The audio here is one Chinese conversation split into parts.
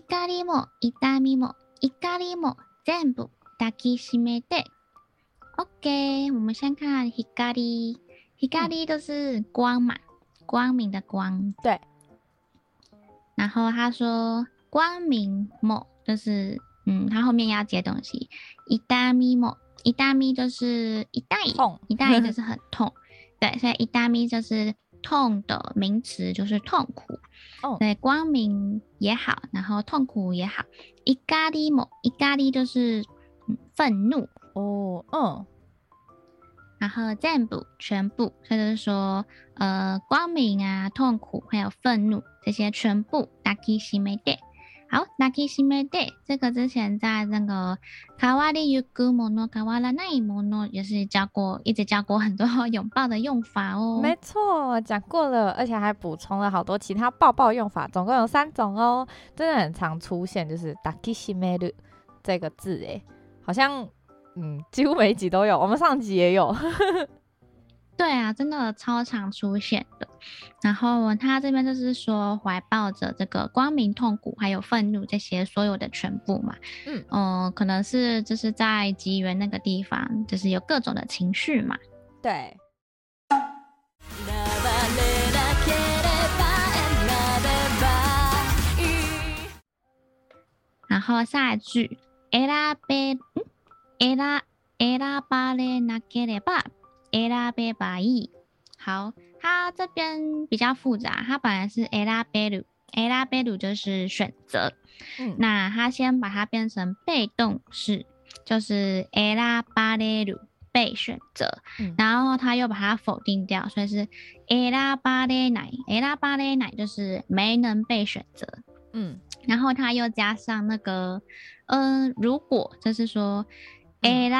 光も痛みも怒りも全部抱きしめて。OK，我们先看光，光就是光嘛，光明的光。对。然后他说光明も就是，嗯，他后面要接东西。痛みも，痛み就是痛い，痛，痛い就是很痛。对，所以痛み就是痛的名词，就是痛苦。哦，对，光明也好，然后痛苦也好。怒りも，怒り就是。愤怒哦，嗯，然后全部全部，所以就是说，呃，光明啊，痛苦，还有愤怒这些全部。抱きしめて， 好，抱きしめて，这个之前在那个変わりゆくもの、変わらないもの也是教过，一直教过很多拥抱的用法哦。没错，讲过了，而且还补充了好多其他抱抱用法，总共有三种哦，真的很常出现，就是抱きしめる这个字，诶。好像，嗯，几乎每一集都有，我们上集也有。 对啊，真的超常出现的。然后他这边就是说，怀抱着这个光明、痛苦还有愤怒这些所有的全部嘛。嗯嗯、呃，可能是就是在吉原那个地方，就是有各种的情绪嘛。对。然后下一句。选べ、选、选ばれなければ、 选べばいい。好，它这边比较复杂，它本来是选べる，选べる就是选择。嗯，那它先把它变成被动式，就是选ばれる被选择。嗯，然后它又把它否定掉，所以是选ばれない，选ばれない就是没能被选择。嗯，然后它又加上那个。嗯，如果就是说，选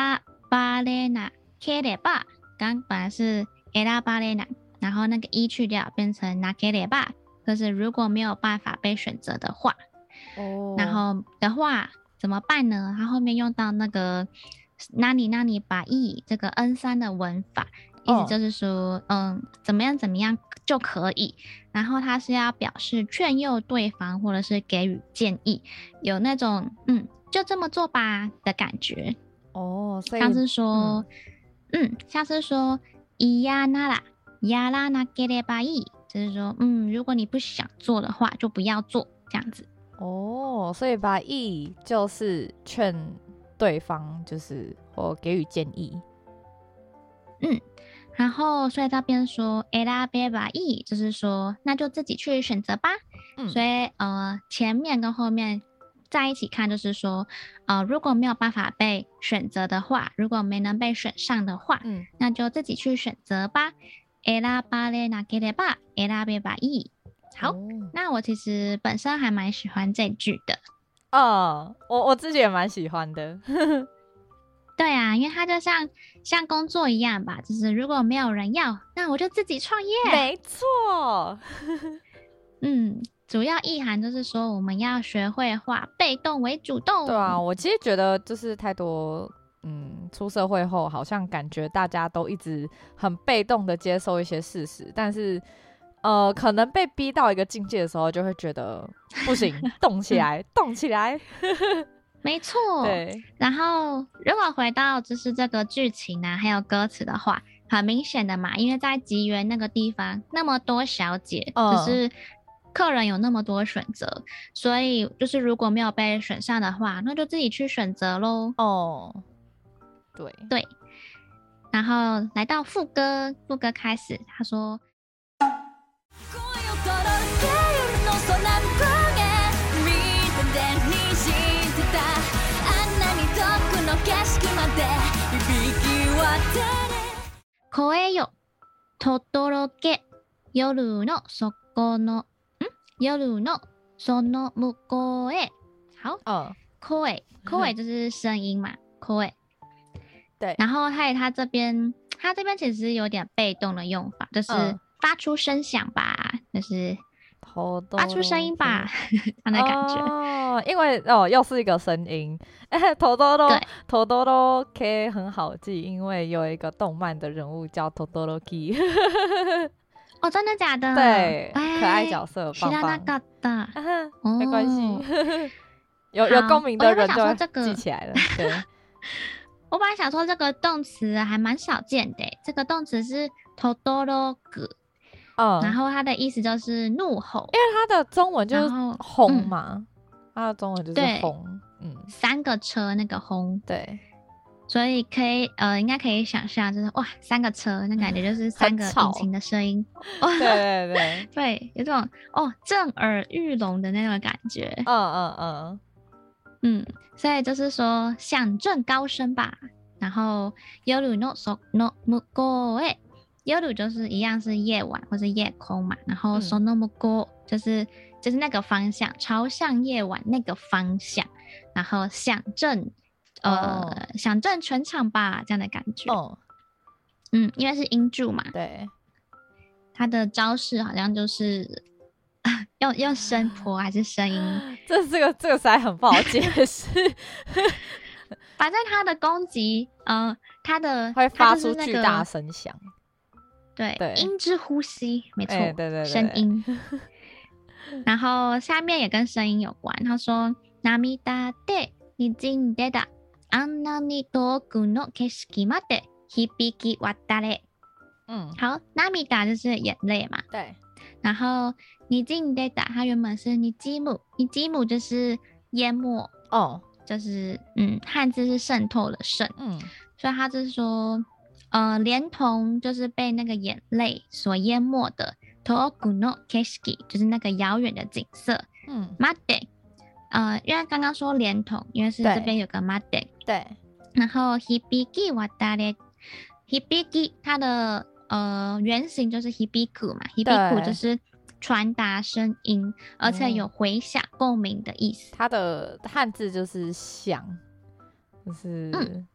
ばれなければ， 刚本来是选ばれない，然后那个一去掉，变成なければ，就是如果没有办法被选择的话，哦，然后的话怎么办呢？它后面用到那个なになにばいい这个 N 三的文法，意思就是说，哦、嗯，怎么样怎么样就可以。然后它是要表示劝诱对方，或者是给予建议，有那种嗯。就这么做吧的感觉哦，所以像是说，嗯， 嗯，像是说，いやなら、やらなければいい，就是说，嗯，如果你不想做的话，就不要做这样子。哦，所以把いい就是劝对方，就是或给予建议。嗯，然后所以这边说选べばいい，就是说，那就自己去选择吧。嗯，所以呃，前面跟后面。 在一起看，就是说，呃，如果没有办法被选择的话，如果没能被选上的话，嗯，那就自己去选择吧。选ばれなければ选べばいい。好，哦、那我其实本身还蛮喜欢这句的。哦，我我自己也蛮喜欢的。对啊，因为它就像像工作一样吧，就是如果没有人要，那我就自己创业。没错。嗯。 主要意涵就是说，我们要学会化被动为主动。对啊，我其实觉得就是太多，嗯，出社会后好像感觉大家都一直很被动的接受一些事实，但是，呃，可能被逼到一个境界的时候，就会觉得不行，动起来，动起来。没错。对。然后，如果回到就是这个剧情啊，还有歌词的话，很明显的嘛，因为在吉原那个地方那么多小姐，嗯、就是。客人有那么多选择，所以就是如果没有被选上的话，那就自己去选择喽。哦，对对。然后来到副歌，副歌开始，他说：“声よ轰け夜の底の。” 夜の その向こうへ。好，嗯，声声就是声音嘛，声。对，然后还有它这边，它这边其实有点被动的用法，就是发出声响吧，嗯、就是发出声音吧，这样的感觉。哦，因为哦，又是一个声音，头多多，头多多可以很好记，因为有一个动漫的人物叫头多多 key。 哦，真的假的？对，可爱角色，棒棒。没关系，有有共鸣的人就记起来了。对。我本来想说这个动词还蛮少见的，这个动词是トドログ，嗯，然后它的意思就是怒吼，因为它的中文就是轰嘛，它的中文就是轰，嗯，三个车那个轰，对， 所以可以呃，应该可以想象，就是哇，三个车，那感觉就是三个引擎的声音，对对对对，有这种哦震耳欲聋的那种感觉，嗯嗯嗯。嗯，所以就是说响震高声吧。然后夜のその向こうへ，夜就是一样是夜晚或是夜空嘛。然后その向こう就是就是那个方向，朝向夜晚那个方向。然后响震， 呃，响震全场吧，这样的感觉。哦，嗯，因为是音柱嘛。对，他的招式好像就是。用用声波还是声音？这这个这个实在很不好解释。反正他的攻击，嗯、呃，他的会发出巨大声响。对对，音之呼吸，没错，欸、对对对，声音。然后下面也跟声音有关。他说：“涙で渗んでた あんなに远くの景色まで响き渡れ。”嗯，好，涙就是眼泪嘛。对。然后你进 data，它原本是你积木，你积木就是淹没哦，就是嗯，汉字是渗透的渗，嗯，所以它就是说，呃，连同就是被那个眼泪所淹没的 toku no keshiki，就是那个遥远的景色，嗯，mate， 呃，因为刚刚说连同，因为是这边有个 made，对，然后 hibiki wadare，hibiki 它的。呃，原型就是 hibiku 嘛，hibiku 就是传达声音，而且有回响、共鸣的意思。它的汉字就是响，就是、嗯、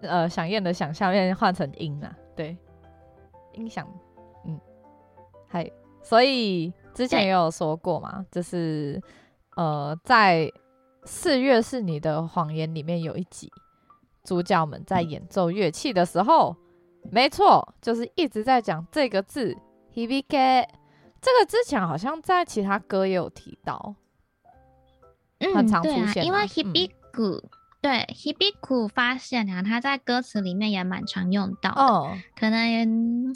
呃，响艳的响下面换成音啊，对，音响，嗯，嗨，所以之前也有说过嘛，就是呃，在四月是你的谎言里面有一集，主角们在演奏乐器的时候。嗯没错，就是一直在讲这个字 hibike。这个之前好像在其他歌也有提到，嗯，很常出现、啊啊。因为 hibiku，、嗯、对 hibiku 发现啊，他在歌词里面也蛮常用到的。哦，可能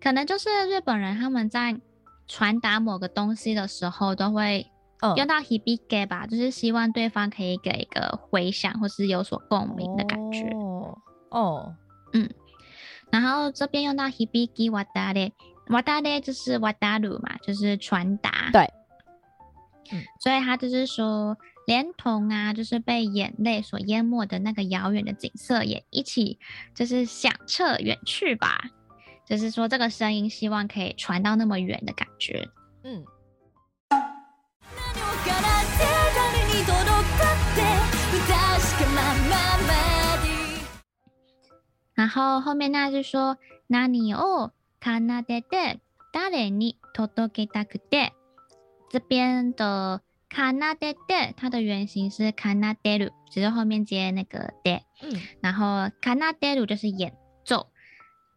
可能就是日本人他们在传达某个东西的时候，都会用到 hibike 吧，嗯、就是希望对方可以给一个回响或是有所共鸣的感觉。哦，哦嗯。然后这边用到 hibiki wadare，wadare 就是 wadaru 嘛，就是传达。对，嗯，所以他就是说，连同啊，就是被眼泪所淹没的那个遥远的景色，也一起就是响彻远去吧。就是说，这个声音希望可以传到那么远的感觉。嗯。然后后面那句说，何を奏でて谁に届けたくて，这边的奏でて，它的原型是奏でる，只是后面接那个で，嗯，然后奏でる就是演奏，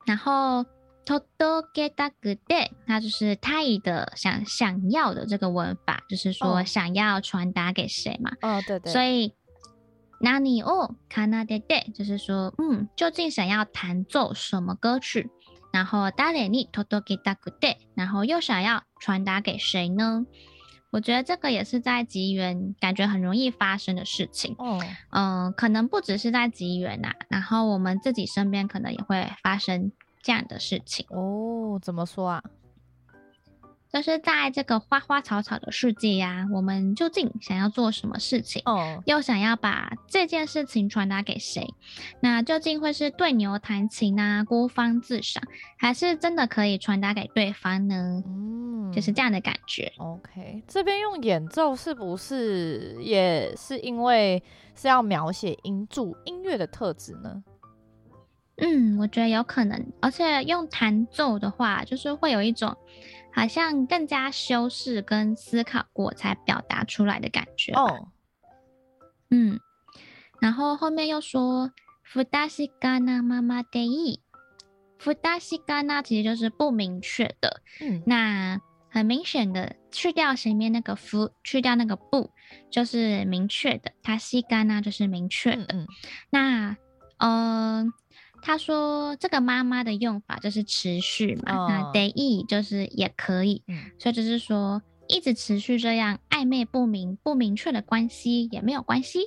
然后 届けたくて，它就是他的想想要的这个文法，就是说想要传达给谁嘛，哦，对对，所以。何を奏でて，就是说，嗯，究竟想要弹奏什么歌曲？然后谁に届けたくて，然后又想要传达给谁呢？我觉得这个也是在吉原感觉很容易发生的事情。哦，嗯、呃，可能不只是在吉原呐、啊，然后我们自己身边可能也会发生 这样的事情。哦，怎么说啊？就是在这个花花草草的世界呀、啊，我们究竟想要做什么事情？哦，又想要把这件事情传达给谁？那究竟会是对牛弹琴啊，孤芳自赏，还是真的可以传达给对方呢？嗯，就是这样的感觉。OK，这边用演奏是不是也是因为是要描写音柱音乐的特质呢？嗯，我觉得有可能，而且用弹奏的话，就是会有一种好像更加修饰跟思考过才表达出来的感觉。哦，嗯，然后后面又说“不确かなままでいい”，“不确かな”其实就是不明确的。嗯，那很明显的去掉前面那个“不”，去掉那个“不”，就是明确的。“确かな”就是明确的。嗯嗯，那，嗯、呃。 他说：“这个妈妈的用法就是持续嘛，哦、那得意就是也可以，嗯、所以就是说一直持续这样暧昧不明、不明确的关系也没有关系。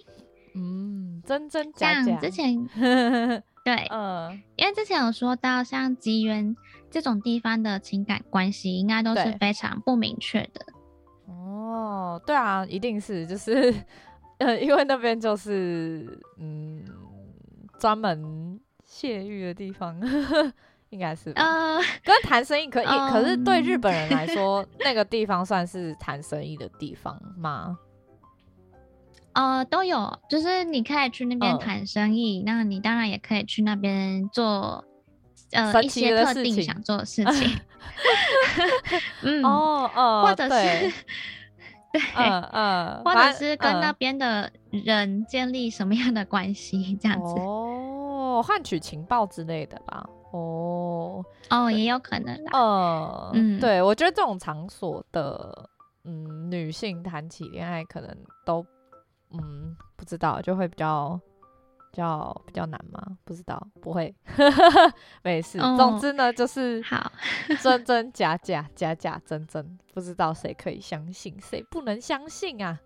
嗯，真真假假。像之前 对，嗯，因为之前有说到像吉原这种地方的情感关系，应该都是非常不明确的。哦，对啊，一定是就是，呃，因为那边就是嗯，专门。”泄欲的地方，应该是吧？呃，跟谈生意可以，呃、可是对日本人来说，嗯、那个地方算是谈生意的地方吗？呃，都有，就是你可以去那边谈生意，呃、那你当然也可以去那边做呃一些特定想做的事情。嗯，哦哦，或者是对，对，嗯嗯，或者是跟那边的人建立什么样的关系，这样子。哦哦，换取情报之类的吧。哦哦，也有可能啦。呃、嗯，对，我觉得这种场所的嗯女性谈起恋爱，可能都嗯不知道，就会比较比较比较难吗？不知道，不会，没事。哦、总之呢，就是好真真假假，假假真真，不知道谁可以相信，谁不能相信啊。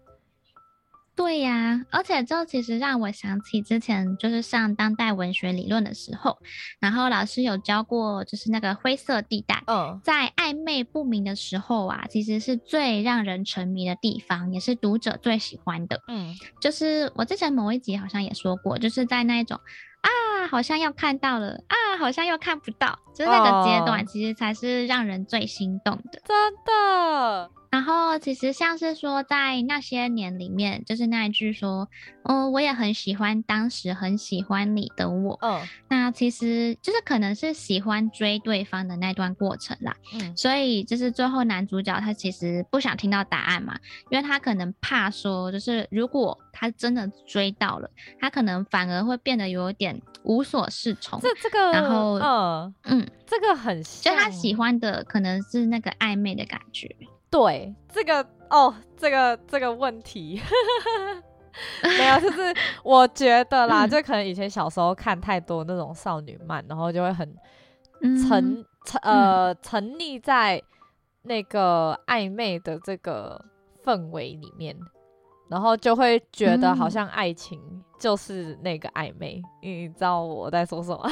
对呀、啊，而且这其实让我想起之前就是上当代文学理论的时候，然后老师有教过，就是那个灰色地带，嗯，在暧昧不明的时候啊，其实是最让人沉迷的地方，也是读者最喜欢的，嗯，就是我之前某一集好像也说过，就是在那一种啊，好像要看到了啊，好像又看不到，就是那个阶段，其实才是让人最心动的，真的。然后其实像是说，在那些年里面，就是那一句说，嗯，我也很喜欢当时很喜欢你的我。嗯，那其实就是可能是喜欢追对方的那段过程啦。嗯，所以就是最后男主角他其实不想听到答案嘛，因为他可能怕说，就是如果他真的追到了，他可能反而会变得有点无所适从。这这个，然后，嗯嗯，这个很像，就他喜欢的可能是那个暧昧的感觉。对这个哦，这个这个问题，没有，就是 我觉得啦，嗯、就可能以前小时候看太多那种少女漫，然后就会很沉、嗯、沉呃、嗯、沉溺在那个暧昧的这个氛围里面，然后就会觉得好像爱情就是那个暧昧，嗯、你知道我在说什么？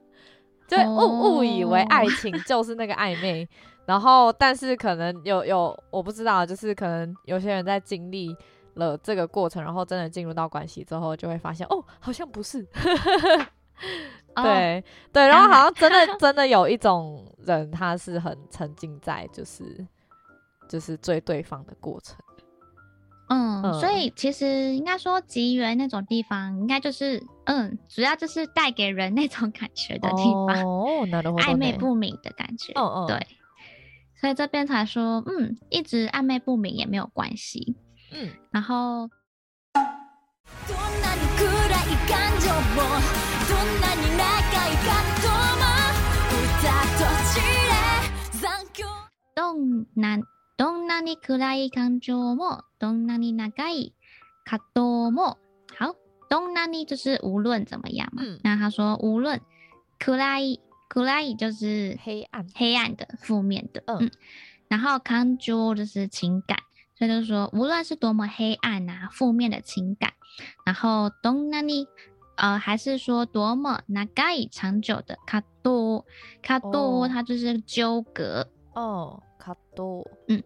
就误误以为爱情就是那个暧昧。然后，但是可能有有我不知道，就是可能有些人在经历了这个过程，然后真的进入到关系之后，就会发现哦，好像不是。对、哦、对，然后好像真的 真的有一种人，他是很沉浸在就是就是追对方的过程。嗯，嗯，所以其实应该说吉原那种地方，应该就是嗯，主要就是带给人那种感觉的地方，哦，暧昧不明的感觉。嗯嗯，对。所以这边才说，嗯，一直暧昧不明也没有关系，嗯，然后，どんな どんなに暗い感情もどんなに长い葛藤も好，どんなに就是无论怎么样嘛，嗯，那他说无论暗い。暗い就是黑暗，黑暗的、负面的，嗯，嗯，然后感情就是情感，所以就是说，无论是多么黑暗啊、负面的情感，然后どんなに呃，还是说多么长い长久的葛藤，葛藤它就是纠葛， 哦， 卡多，嗯。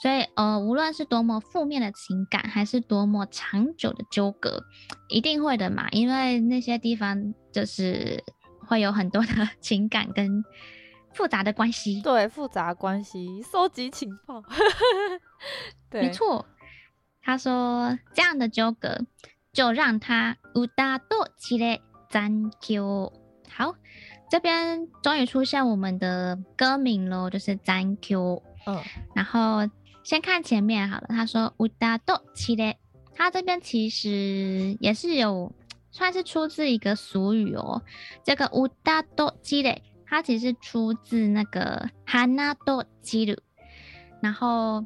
所以，呃，无论是多么负面的情感，还是多么长久的纠葛，一定会的嘛，因为那些地方就是会有很多的情感跟复杂的关系。对，复杂关系，收集情报。对，没错。他说这样的纠葛就让他うたときれ残响。好， 这边终于出现我们的歌名喽，就是残响。嗯，然后。先看前面好了，他说うたときれ，他这边其实也是有算是出自一个俗语哦。这个うたときれ，它其实出自那个花と散る，然后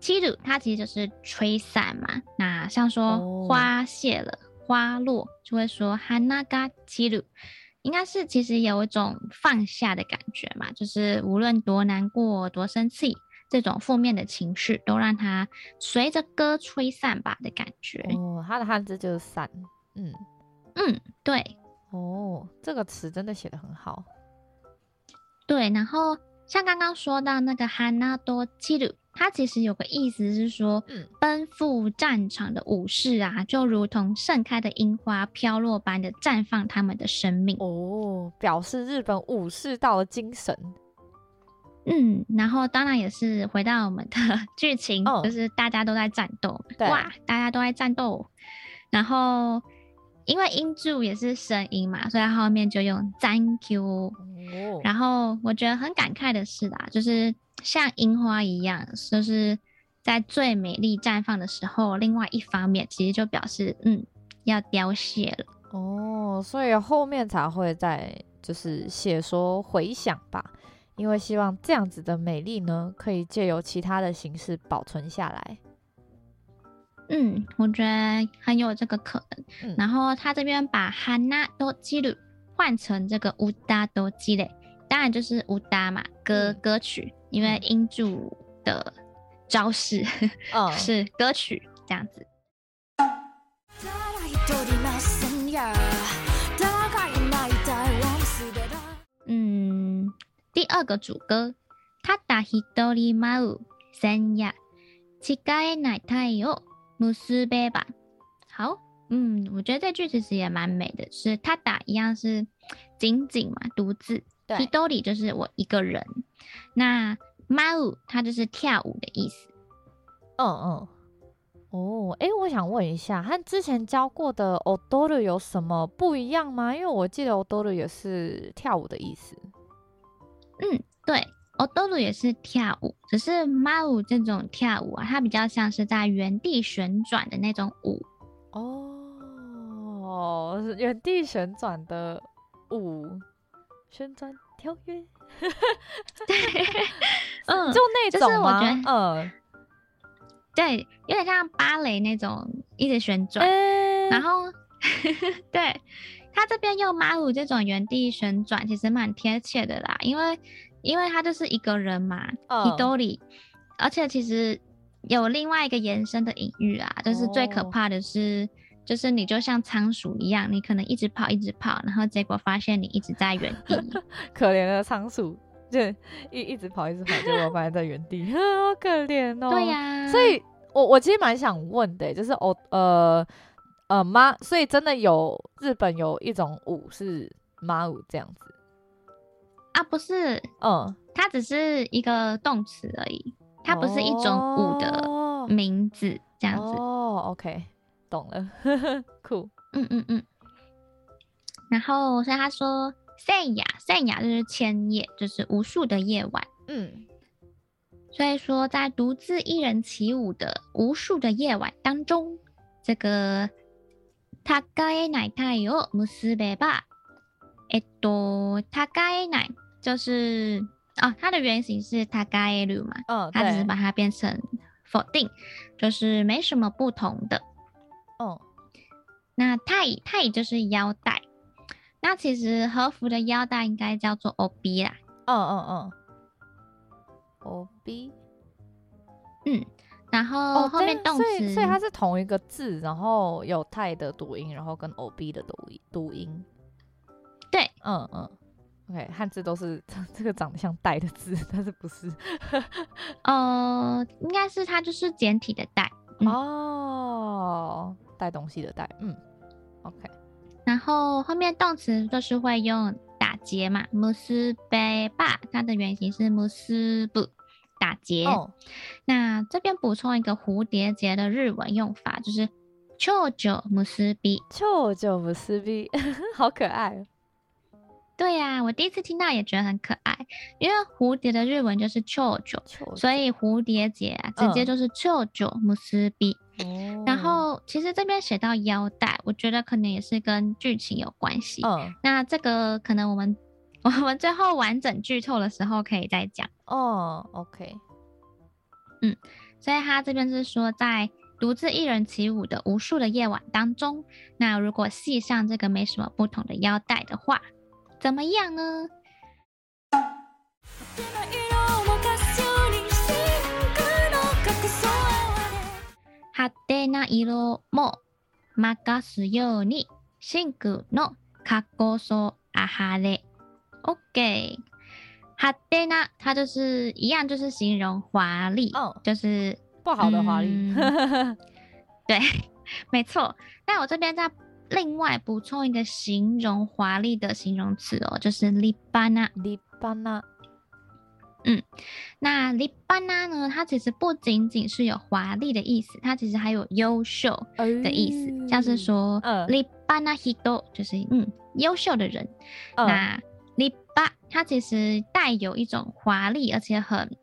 散る它其实就是吹散嘛。那像说花谢了，哦、花落就会说花が散る， 应该是其实有一种放下的感觉嘛，就是无论多难过、多生气。这种负面的情绪都让它随着歌吹散吧的感觉。哦，它的汉字就是散。嗯嗯，对。哦，这个词真的写的很好。对，然后像刚刚说到那个花と散る，它其实有个意思是说，嗯，奔赴战场的武士啊，就如同盛开的樱花飘落般的绽放他们的生命。哦，表示日本武士道的精神。嗯，然后当然也是回到我们的 剧情，哦、就是大家都在战斗，哇，大家都在战斗。然后因为音柱也是声音嘛，所以后面就用 Thank you、然后我觉得很感慨的是啦，就是像樱花一样，就是在最美丽绽放的时候，另外一方面其实就表示嗯要凋谢了。哦，所以后面才会再就是写说回想吧。因为希望这样子的美丽呢，可以借由其他的形式保存下来。嗯，我觉得很有这个可能。嗯、然后他这边把花と散る换成这个うたときれ，当然就是うた嘛，歌歌曲， 因为音柱的招式、嗯、是歌曲这样子。嗯。第二个主歌，ただ一人舞う千夜，誓えない爱を结べば。好，嗯，我觉得这句其实也蛮美的，是ただ一样是仅仅嘛，独自。对，一人就是我一个人。那 舞う它就是跳舞的意思。嗯嗯。哦，哎，我想问一下，和之前教过的踊る有什么不一样吗？因为我记得踊る也是跳舞的意思。嗯，对，踊る也是跳舞，只是舞う这种跳舞啊，它比较像是在原地旋转的那种舞。哦，原地旋转的舞，旋转 跳跃。对，嗯，就那种吗？就是我觉得，嗯，对，有点像芭蕾那种一直旋转，欸、然后，对。他这边用马鲁这种原地旋转，其实蛮贴切的啦，因为因为他就是一个人嘛，一人，oh. 而且其实有另外一个延伸的隐喻啊，就是最可怕的是，oh. 就是你就像仓鼠一样，你可能一直跑一直跑，然后结果发现你一直在原地，可怜的仓鼠，就一一直跑一直跑，结果发现在原地，好可怜哦。对呀、啊，所以我我其实蛮想问的，就是哦呃。呃，妈，所以真的有日本有一种舞是妈舞这样子啊？不是，嗯，它只是一个动词而已，它不是一种舞的名字、哦、这样子。哦，OK，懂了，酷，嗯嗯嗯。然后所以他说千夜，千夜就是千夜，就是无数的夜晚。嗯，所以说在独自一人起舞的无数的夜晚当中，这个。誓えない爱を结べば，えっと，誓えない就是哦，它的原型是誓える嘛，嗯，它只是把它变成否定，就是没什么不同的。 哦，那太太就是腰带，那其实和服的腰带应该叫做 OB 啦。哦哦哦，OB，，嗯。然后后面动词、哦，所以所以它是同一个字，然后有太的读音，然后跟 ob 的读音读音。对，嗯嗯 OK，汉字都是 这个长得像带的字，但是不是？呃，应该是它就是简体的带、嗯、哦，带东西的带，嗯，OK。然后后面动词就是会用打结嘛，むすびば，它的原型是むすぶ，打结。那这边补充一个蝴蝶结的日文用法，就是ちょうじゅむすび，ちょうじゅむすび，好可爱。对呀，我第一次听到也觉得很可爱，因为蝴蝶的日文就是ちょうじゅ，所以蝴蝶结直接就是ちょうじゅむすび。然后其实这边写到腰带，我觉得可能也是跟剧情有关系。嗯，那这个可能我们我们最后完整剧透的时候可以再讲。哦，OK，嗯，所以他这边是说在独自一人起舞的无数的夜晚当中，那如果系上这个没什么不同的腰带的话。怎么样呢？派手な色も任すように真红のかっこそあはれ。OK，派手な它就是一样，就是形容华丽，哦，就是不好的华丽。嗯、对，没错。那我这边在。另外补充一个形容华丽的形容词哦，就是立派な。立派な。 嗯，那立派な呢？它其实不仅仅是有华丽的意思，它其实还有优秀的意思，嗯、像是说，立派な人就是嗯优秀的人。嗯、那立派它其实带有一种华丽而且很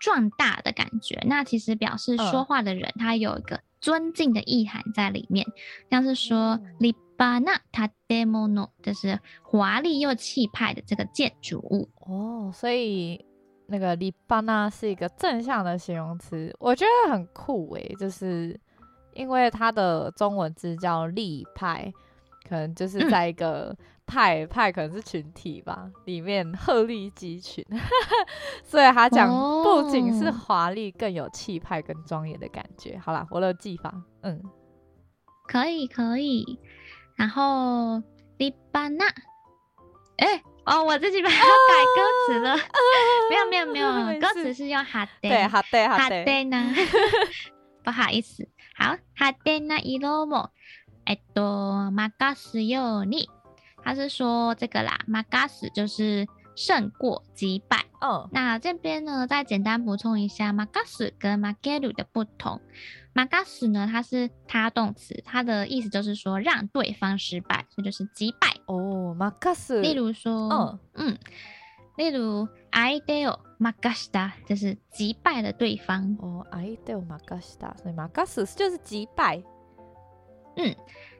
壮大的感觉，那其实表示说话的人他有一个。尊敬的意涵在里面，像是说“立派な建物”，就是华丽又气派的这个建筑物哦。所以 那个“立派な”是一个正向的形容词，我觉得很酷诶，就是因为它的中文字叫“立派”，可能就是在一个。嗯派派可能是群体吧，里面鹤立鸡群，所以他讲不仅是华丽，更有气派跟庄严的感觉。好啦，我的记法，嗯，可以可以。然后立派な，哎、欸、哦，我自己把它改歌词了，啊、没有没有没有，没有歌词是用派手，对派手派手呢，不好意思，好派手な色もえっと任すように。他是说这个啦，马嘎斯就是胜过击败。 哦，那这边呢，再简单补充一下马嘎斯跟马盖鲁的不同。马嘎斯呢，它是他动词，它的意思就是说让对方失败，这就是击败。哦，马嘎斯。例如说，哦、嗯，例如相手を负かした，就是击败了对方。哦，相手を负かした，所以马嘎斯就是击败。嗯，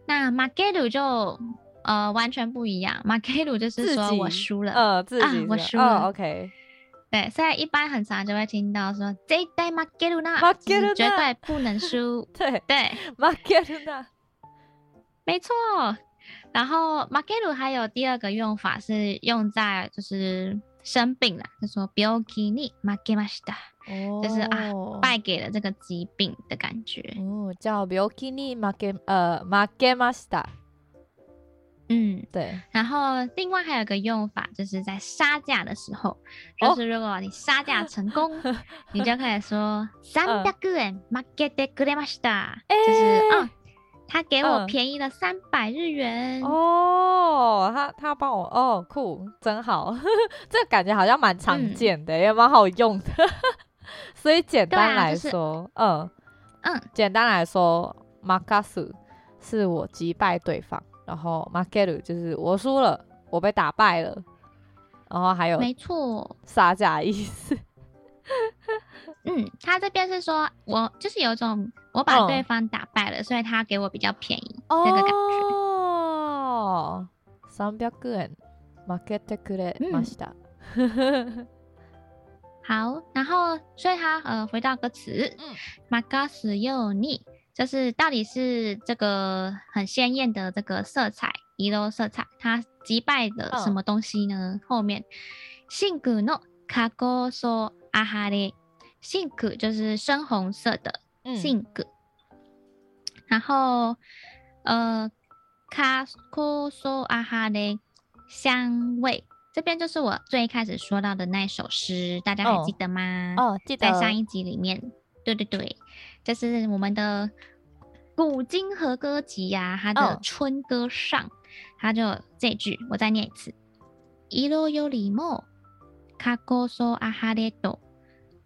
那马盖鲁就。呃，完全不一样。负ける就是说我输了，呃，自己啊，我输了。哦、OK， 对，所以一般很常就会听到说绝対负けるな，绝对不能输。对对，负けるな，没错。然后负ける还有第二个用法是用在就是生病了，就说病気に负けました，哦、就是啊败给了这个疾病的感觉。哦，叫病気に负け呃负けました。 嗯，对。然后另外还有一个用法，就是在杀价的时候，哦、就是如果你杀价成功，你就可以说三百円负けてくれました，就是啊、哦，他给我便宜了三百日元。哦，他他帮我哦，酷，真好，这个感觉好像蛮常见的，嗯、也蛮好用的。所以简单来说，就是、嗯嗯，简单来说，负かす是我击败对方。 然后负ける就是我输了，我被打败了。然后还有没错，杀价意思。嗯，他这边是说我就是有一种我把对方打败了，哦、所以他给我比较便宜这、哦、个感觉。哦，三百円负けてくれました。好，然后所以他呃回到歌词，任すように。 就是到底是这个很鲜艳的这个色彩，色色彩，它击败了什么东西呢？哦、后面，真红のかこそあはれ，真红就是深红色的，真红、嗯。然后，呃，かこそあはれ香味。 这边就是我最一开始说到的那首诗，大家还记得吗？哦，哦，记得。在上一集里面，对对对， 就是我们的古今和歌集呀、啊，它的春歌上，它、哦、就这句，我再念一次：色よりもかこそあはれと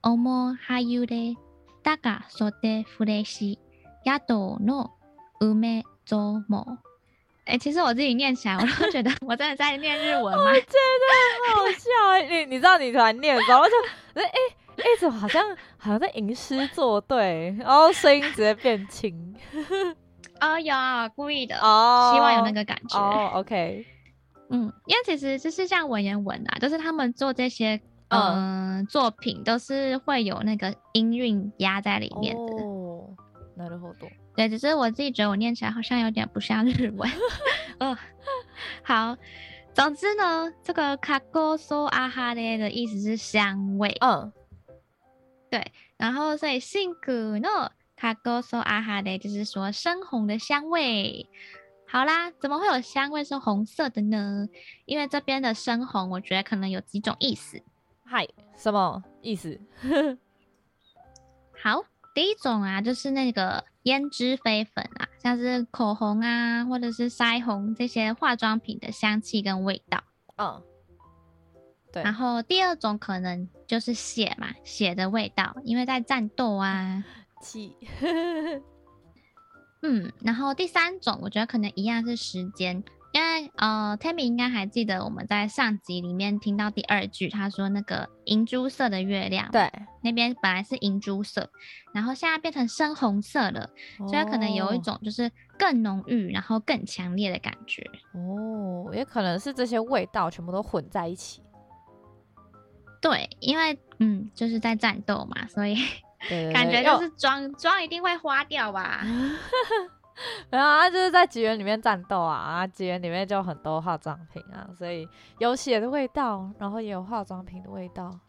思はゆれたがそでふれし宿の梅ぞも。哎、欸，其实我自己念起来，我都觉得我真的在念日文吗？我觉得很好笑。你你知道你突然念的时候，我就哎哎 哎，怎么好像好像在吟诗作对，然后声音直接变轻。哦，有故意的哦，希望有那个感觉。哦，OK，嗯，因为其实就是像文言文啊，就是他们做这些嗯、呃、作品，都是会有那个音韵压在里面的。哦，なるほど。对，只是我自己觉得我念起来好像有点不像日文。嗯，好，总之呢，这个かこそあはれ的意思是香味。嗯， 对，然后所以ピンクのかこそあはれ就是说深红的香味。好啦，怎么会有香味是红色的呢？因为这边的深红，我觉得可能有几种意思。嗨，什么意思？好。第一种啊，就是那个胭脂飞粉啊，像是口红啊，或者是腮红这些化妆品的香气跟味道。嗯， 对。然后第二种可能就是血嘛，血的味道，因为在战斗啊。气。嗯，然后第三种，我觉得可能一样是时间。因为呃，Tammy 应该还记得我们在上集里面听到第二句，他说那个银珠色的月亮，对，那边本来是银珠色，然后现在变成深红色了，哦、所以它可能有一种就是更浓郁，然后更强烈的感觉。哦，也可能是这些味道全部都混在一起。对，因为嗯，就是在战斗嘛，所以 感觉就是妆妆一定会花掉吧。没有啊，就是在吉原里面战斗啊，啊，吉原里面就很多化妆品啊，所以有血的味道，然后也有化妆品的味道。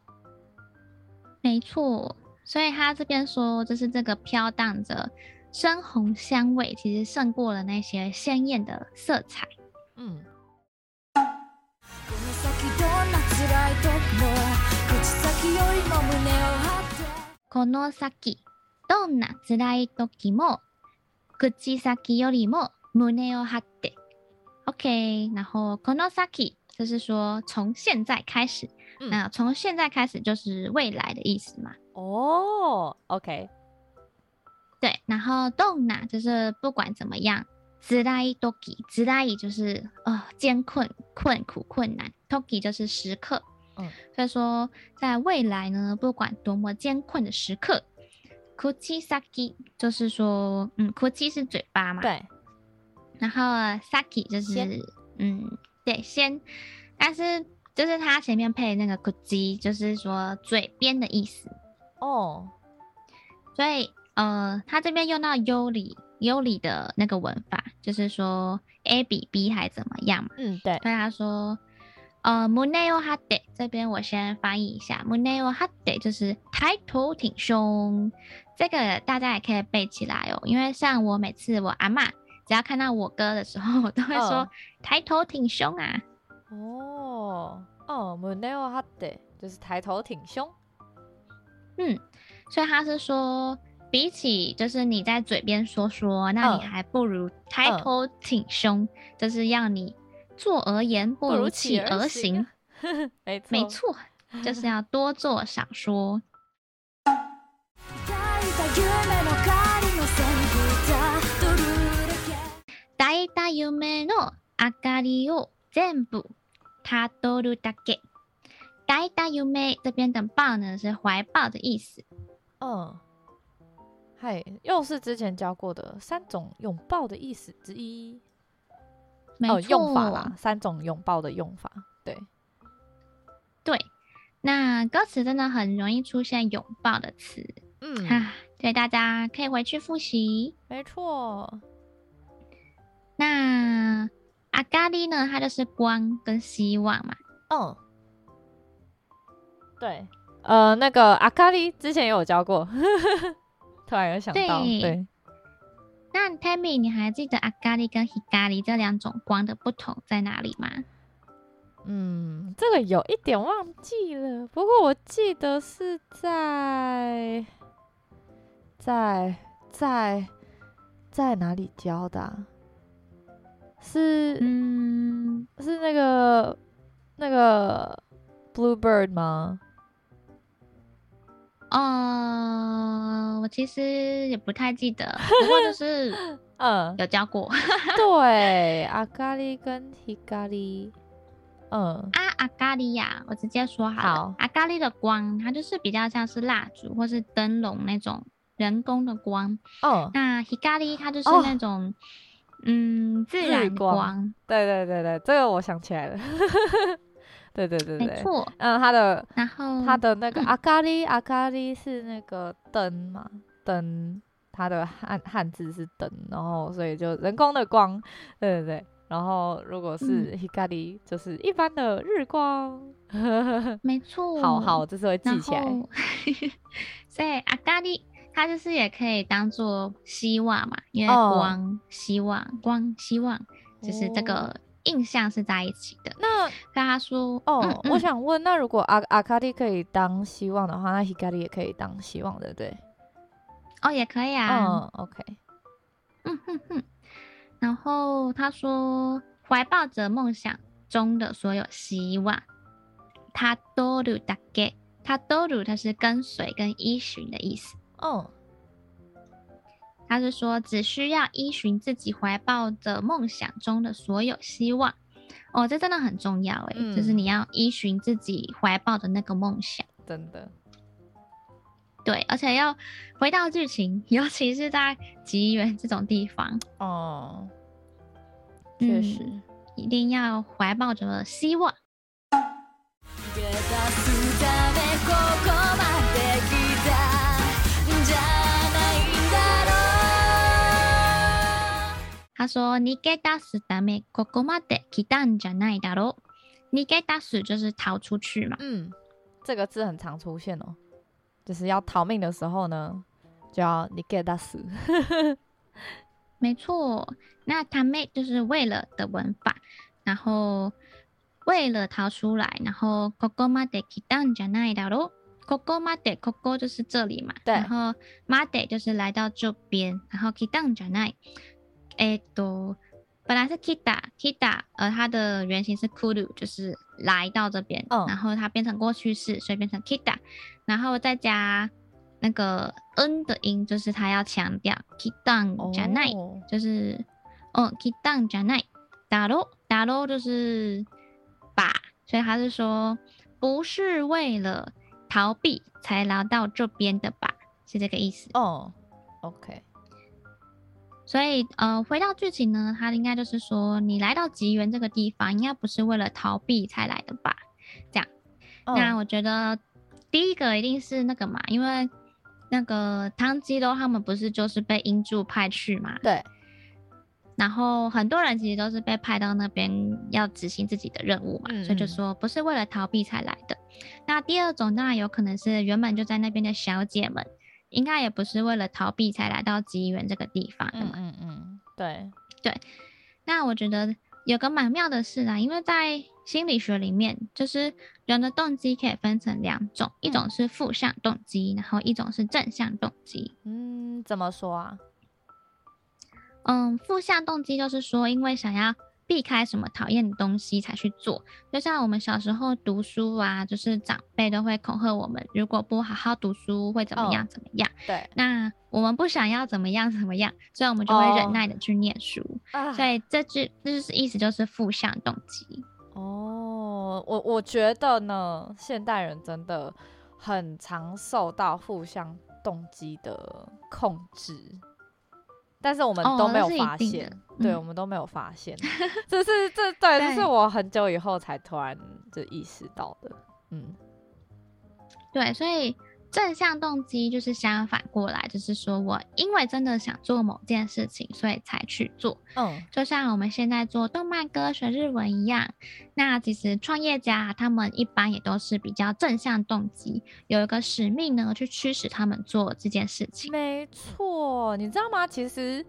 没错，所以他这边说，就是这个飘荡着深红香味，其实胜过了那些鲜艳的色彩。嗯。この先どんな辛い时も口先よりも胸を张って，OK。然后この先就是说从现在开始，嗯、那从现在开始就是未来的意思嘛。哦，OK。对，然后どんな就是不管怎么样，辛い时，辛い就是呃艰困、困苦、困难，时就是时刻。嗯，所以说在未来呢，不管多么艰困的时刻。口先就是说，嗯，口是嘴巴嘛，对。然后先就是，嗯，对，先。但是就是它前面配那个口，就是说嘴边的意思。哦。所以，呃，它这边用到优里优里的那个文法，就是说 A 比 B 还怎么样嘛？嗯，对。所以他说，呃，胸を张って，这边我先翻译一下，胸を张って就是抬头挺胸。这个大家也可以背起来哦，因为像我每次我阿嬷只要看到我哥的时候，我都会说抬头挺胸啊。哦哦，胸を张って就是抬头挺胸。嗯，所以他是说， 比起就是你在嘴边说说，那你还不如抬头挺胸，就是要你坐而言不如起而行。没错，没错，就是要多做少说。抱いた梦の明かりを全部たどるだけ。抱いた梦这边的抱呢是怀抱的意思。嗯， 嗨，又是之前教过的三种拥抱的意思之一。没用法啦，三种拥抱的用法。对，对，那歌词真的很容易出现拥抱的词。嗯，哈，所以大家可以回去复习。没错。那阿咖喱呢？它就是光跟希望嘛。哦，对，呃，那个阿咖喱之前也有教过，突然有想到。对，对，那 Tammy，你还记得阿咖喱跟黑咖喱这两种光的不同在哪里吗？嗯，这个有一点忘记了，不过我记得是在在在在哪里教的啊？是嗯，是那个那个 Bluebird 吗？哦，我其实也不太记得，不过就 是嗯，有教过。对，阿咖喱跟提咖喱。嗯啊，阿咖喱呀，我直接说好了。好，阿咖喱的光，它就是比较像是蜡烛或是灯笼那种人工的光。哦，那提咖喱它就是那种、哦、嗯自然光，光。对对对对，这个我想起来了。对对对对，没错。嗯，它的然后他的那个阿咖喱，阿咖喱是那个灯嘛，灯，它的汉汉字是灯，然后所以就人工的光。对对对。然后，如果是 hikari，、嗯、就是一般的日光。没错。好好，这是会记起来。所以阿咖喱，它就是也可以当做希望嘛，因为光、哦、希望、光希望，就是这个印象是在一起的。那跟他说，哦，嗯嗯、我想问，那如果阿阿卡丽可以当希望的话，那 hikari 也可以当希望对不，对？哦，也可以啊。嗯，OK。嗯哼哼。然后他说，怀抱着梦想中的所有希望，他多鲁大概，他多鲁他是跟随跟依循的意思。哦，他是说只需要依循自己怀抱着梦想中的所有希望。哦，这真的很重要哎、嗯，就是你要依循自己怀抱的那个梦想，真的。对，而且要回到剧情，尤其是在吉原这种地方哦，确实、嗯、一定要怀抱着希望。他说：“逃げ出すためここまで来たんじゃないだろう。逃げ出す就是逃出去嘛。嗯，这个字很常出现哦。”就是要逃命的时候呢，就要逃げ出す。没错，那ため就是为了的文法，然后为了逃出来，然后ここまで来たんじゃないだろ。ここまで，ここ就是这里嘛。对。然后まで就是来到这边，然后来たんじゃない。 哎，都本来是来た，来た，而它的原型是来る，就是来到这边。嗯。然后它变成过去式，所以变成来た。然后再加那个 n 的音，就是他要强调 kitan じゃない，就是哦 kitan じゃない，だろだろ就是吧，所以他是说不是为了逃避才来到这边的吧，是这个意思哦。OK， 所以呃，回到剧情呢，他应该就是说你来到吉原这个地方，应该不是为了逃避才来的吧？这样，哦、那我觉得。第一个一定是那个嘛，因为那个汤基都他们不是就是被英柱派去嘛？对。然后很多人其实都是被派到那边要执行自己的任务嘛，所以就说不是为了逃避才来的。那第二种当然有可能是原本就在那边的小姐们，应该也不是为了逃避才来到吉原这个地方的嘛。嗯嗯，嗯，对对。那我觉得有个蛮妙的事啊，因为在。心理学里面，就是人的动机可以分成两种，嗯、一种是负向动机，然后一种是正向动机。嗯，怎么说啊？嗯，负向动机就是说，因为想要避开什么讨厌的东西才去做。就像我们小时候读书啊，就是长辈都会恐吓我们，如果不好好读书会怎么样怎么样。哦、对。那我们不想要怎么样怎么样，所以我们就会忍耐的去念书。哦、所以这句这就是意思，就是负向动机。哦，我我觉得呢，现代人真的很常受到负向动机的控制，但是我们都没有发现，哦、对、嗯、我们都没有发现，这是这对，这是我很久以后才突然就意识到的，嗯，对，所以。正向动机就是相反过来，就是说我因为真的想做某件事情，所以才去做。嗯，就像我们现在做动漫歌、学日文一样。那其实创业家他们一般也都是比较正向动机，有一个使命呢，去驱使他们做这件事情。没错，你知道吗？其实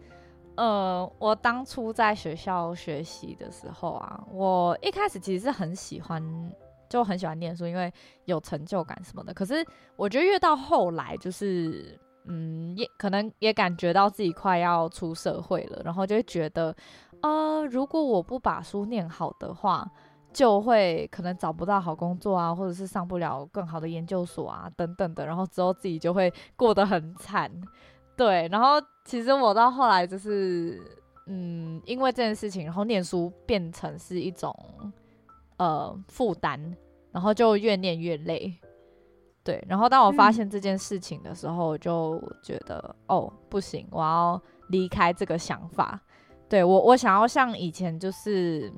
呃，我当初在学校学习的时候啊，我一开始其实是很喜欢，就很喜欢念书，因为有成就感什么的。可是我觉得越到后来，就是嗯，也可能也感觉到自己快要出社会了，然后就会觉得，呃，如果我不把书念好的话，就会可能找不到好工作啊，或者是上不了更好的研究所啊，等等的，然后之后自己就会过得很惨。对，然后其实我到后来就是，嗯，因为这件事情，然后念书变成是一种呃负担，然后就越念越累。对，然后当我发现这件事情的时候，我就觉得、嗯、哦，不行，我要离开这个想法。对，我，我想要像以前就是，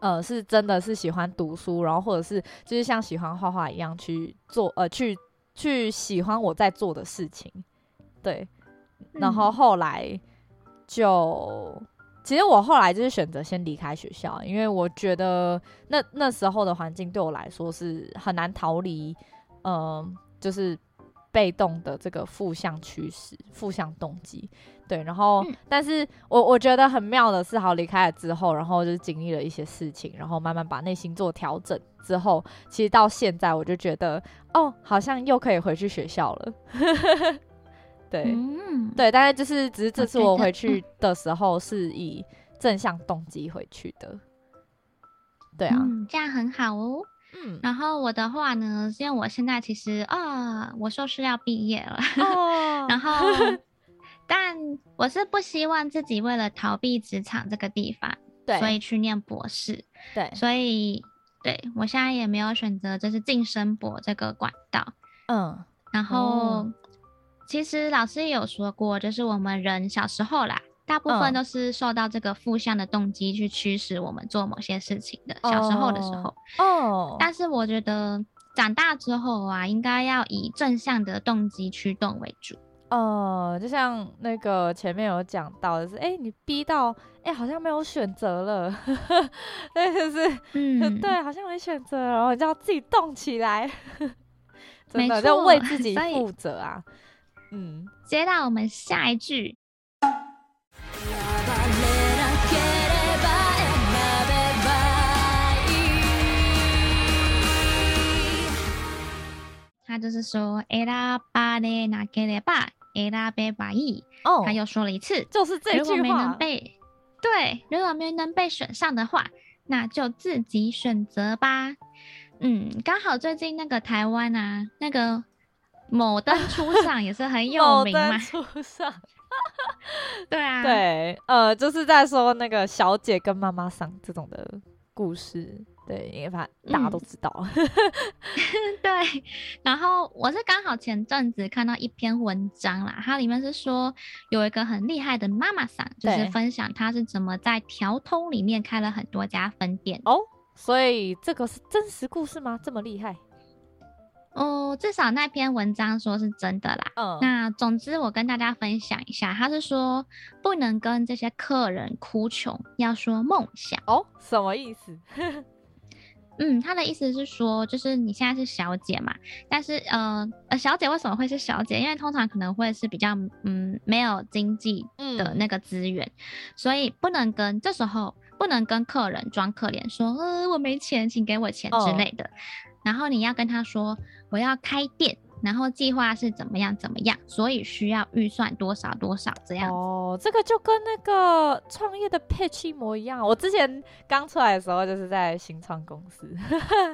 呃，是真的是喜欢读书，然后或者是就是像喜欢画画一样去做，呃，去去喜欢我在做的事情。对，然后后来就，嗯、其实我后来就是选择先离开学校，因为我觉得那那时候的环境对我来说是很难逃离，嗯、呃，就是被动的这个负向趋势、负向动机。对，然后，嗯、但是我我觉得很妙的是，好离开了之后，然后就是经历了一些事情，然后慢慢把内心做调整之后，其实到现在我就觉得，哦，好像又可以回去学校了。对，嗯、对，但是就是只是这次我回去的时候是以正向动机回去的，对啊、嗯，这样很好哦。嗯，然后我的话呢，因为我现在其实啊，我硕士要毕业了，哦、然后。但我是不希望自己为了逃避职场这个地方，对，所以去念博士，对，所以对我现在也没有选择就是晋升博这个管道，嗯，然后。哦其实老师也有说过，就是我们人小时候啦，大部分都是受到这个负向的动机去驱使我们做某些事情的。小时候的时候，哦，但是我觉得长大之后啊，应该要以正向的动机驱动为主。哦，就像那个前面有讲到的是，哎，你逼到，哎，好像没有选择了，对，就是，嗯，对，好像没选择，然后就要自己动起来，真的要为自己负责啊。嗯，接到我们下一句，他就是说，选ばれなければ选べばいい。哦，他又说了一次，就是这句话。如果没能被，对，如果没能被选上的话，那就自己选择吧。嗯，刚好最近那个台湾啊，那个。 某登初上也是很有名嘛。初上，对啊，对，呃，就是在说那个小姐跟妈妈桑这种的故事，对，因为反正大家都知道。嗯、对，然后我是刚好前阵子看到一篇文章啦，它里面是说有一个很厉害的妈妈桑，就是分享她是怎么在条通里面开了很多家分店哦。所以这个是真实故事吗？这么厉害？哦，至少那篇文章说是真的啦。嗯，那总之我跟大家分享一下，他是说不能跟这些客人哭穷，要说梦想。哦，什么意思？嗯，他的意思是说，就是你现在是小姐嘛，但是呃呃，小姐为什么会是小姐？因为通常可能会是比较嗯没有经济的那个资源，嗯、所以不能跟这时候不能跟客人装可怜，说呃我没钱，请给我钱之类的。哦然后你要跟他说，我要开店，然后计划是怎么样怎么样，所以需要预算多少多少这样。哦，这个就跟那个创业的 pitch 一模一样。我之前刚出来的时候就是在新创公司。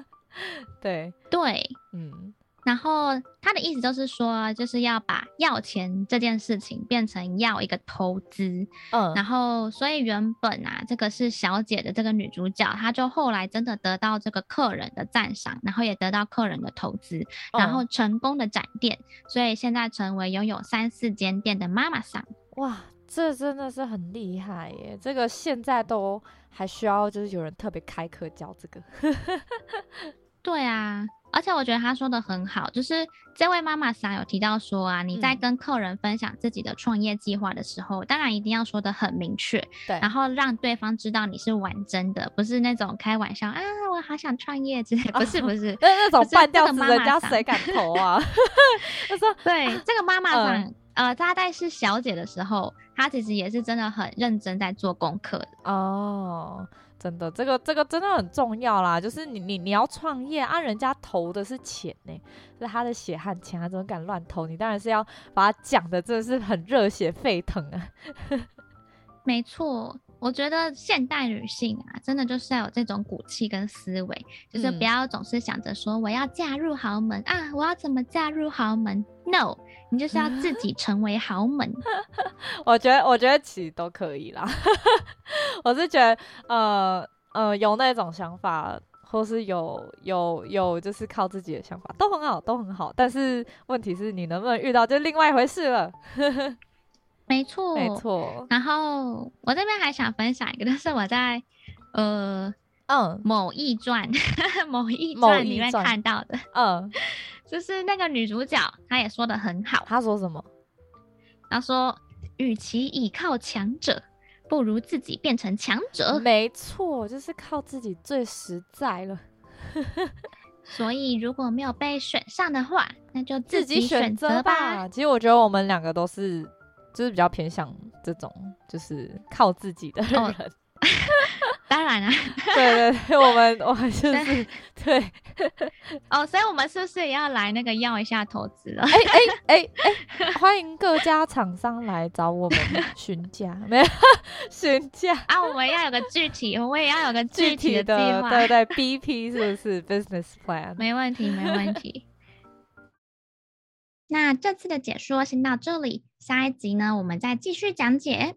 对对，嗯。然后他的意思就是说，就是要把要钱这件事情变成要一个投资，嗯，然后所以原本啊，这个是小姐的这个女主角，她就后来真的得到这个客人的赞赏，然后也得到客人的投资，然后成功的展店，嗯，所以现在成为拥有三四间店的妈妈桑。哇，这真的是很厉害耶！这个现在都还需要就是有人特别开课教这个。对啊。而且我觉得他说的很好，就是这位妈妈桑有提到说啊，你在跟客人分享自己的创业计划的时候，嗯、当然一定要说的很明确，对，然后让对方知道你是玩真的，不是那种开玩笑啊，我好想创业之类，不是不是，那那种半吊子人家谁敢投啊？他说，对，这个妈妈桑呃，她在是小姐的时候，她其实也是真的很认真在做功课哦。真的，这个这个真的很重要啦。就是你你你要创业啊，人家投的是钱呢，是他的血汗钱，他怎么敢乱投？你当然是要把他讲的真的是很热血沸腾啊。没错。我觉得现代女性啊，真的就是要有这种骨气跟思维，就是不要总是想着说我要嫁入豪门、嗯、啊，我要怎么嫁入豪门？No，你就是要自己成为豪门。我觉得，我觉得其实都可以啦。我是觉得，呃呃，有那种想法，或是有有有，就是靠自己的想法，都很好，都很好。但是问题是你能不能遇到，就另外一回事了。没错，没错。然后我这边还想分享一个，就是我在呃嗯某易传某易传里面看到的，嗯，就是那个女主角她也说的很好。她说什么？她说：“与其倚靠强者，不如自己变成强者。”没错，就是靠自己最实在了。所以如果没有被选上的话，那就自己选择吧。吧。其实我觉得我们两个都是。就是比较偏向这种，就是靠自己的人。Oh, 当然啊，对对对，我们我们就是对。哦，oh, 所以我们是不是也要来那个要一下投资了？哎哎哎哎，欢迎各家厂商来找我们询价，没有询价啊？我们要有个具体，我们也要有个具体的计划，对 对，BP 是不是 Business Plan？没问题，没问题。那这次的解说先到这里，下一集呢，我们再继续讲解。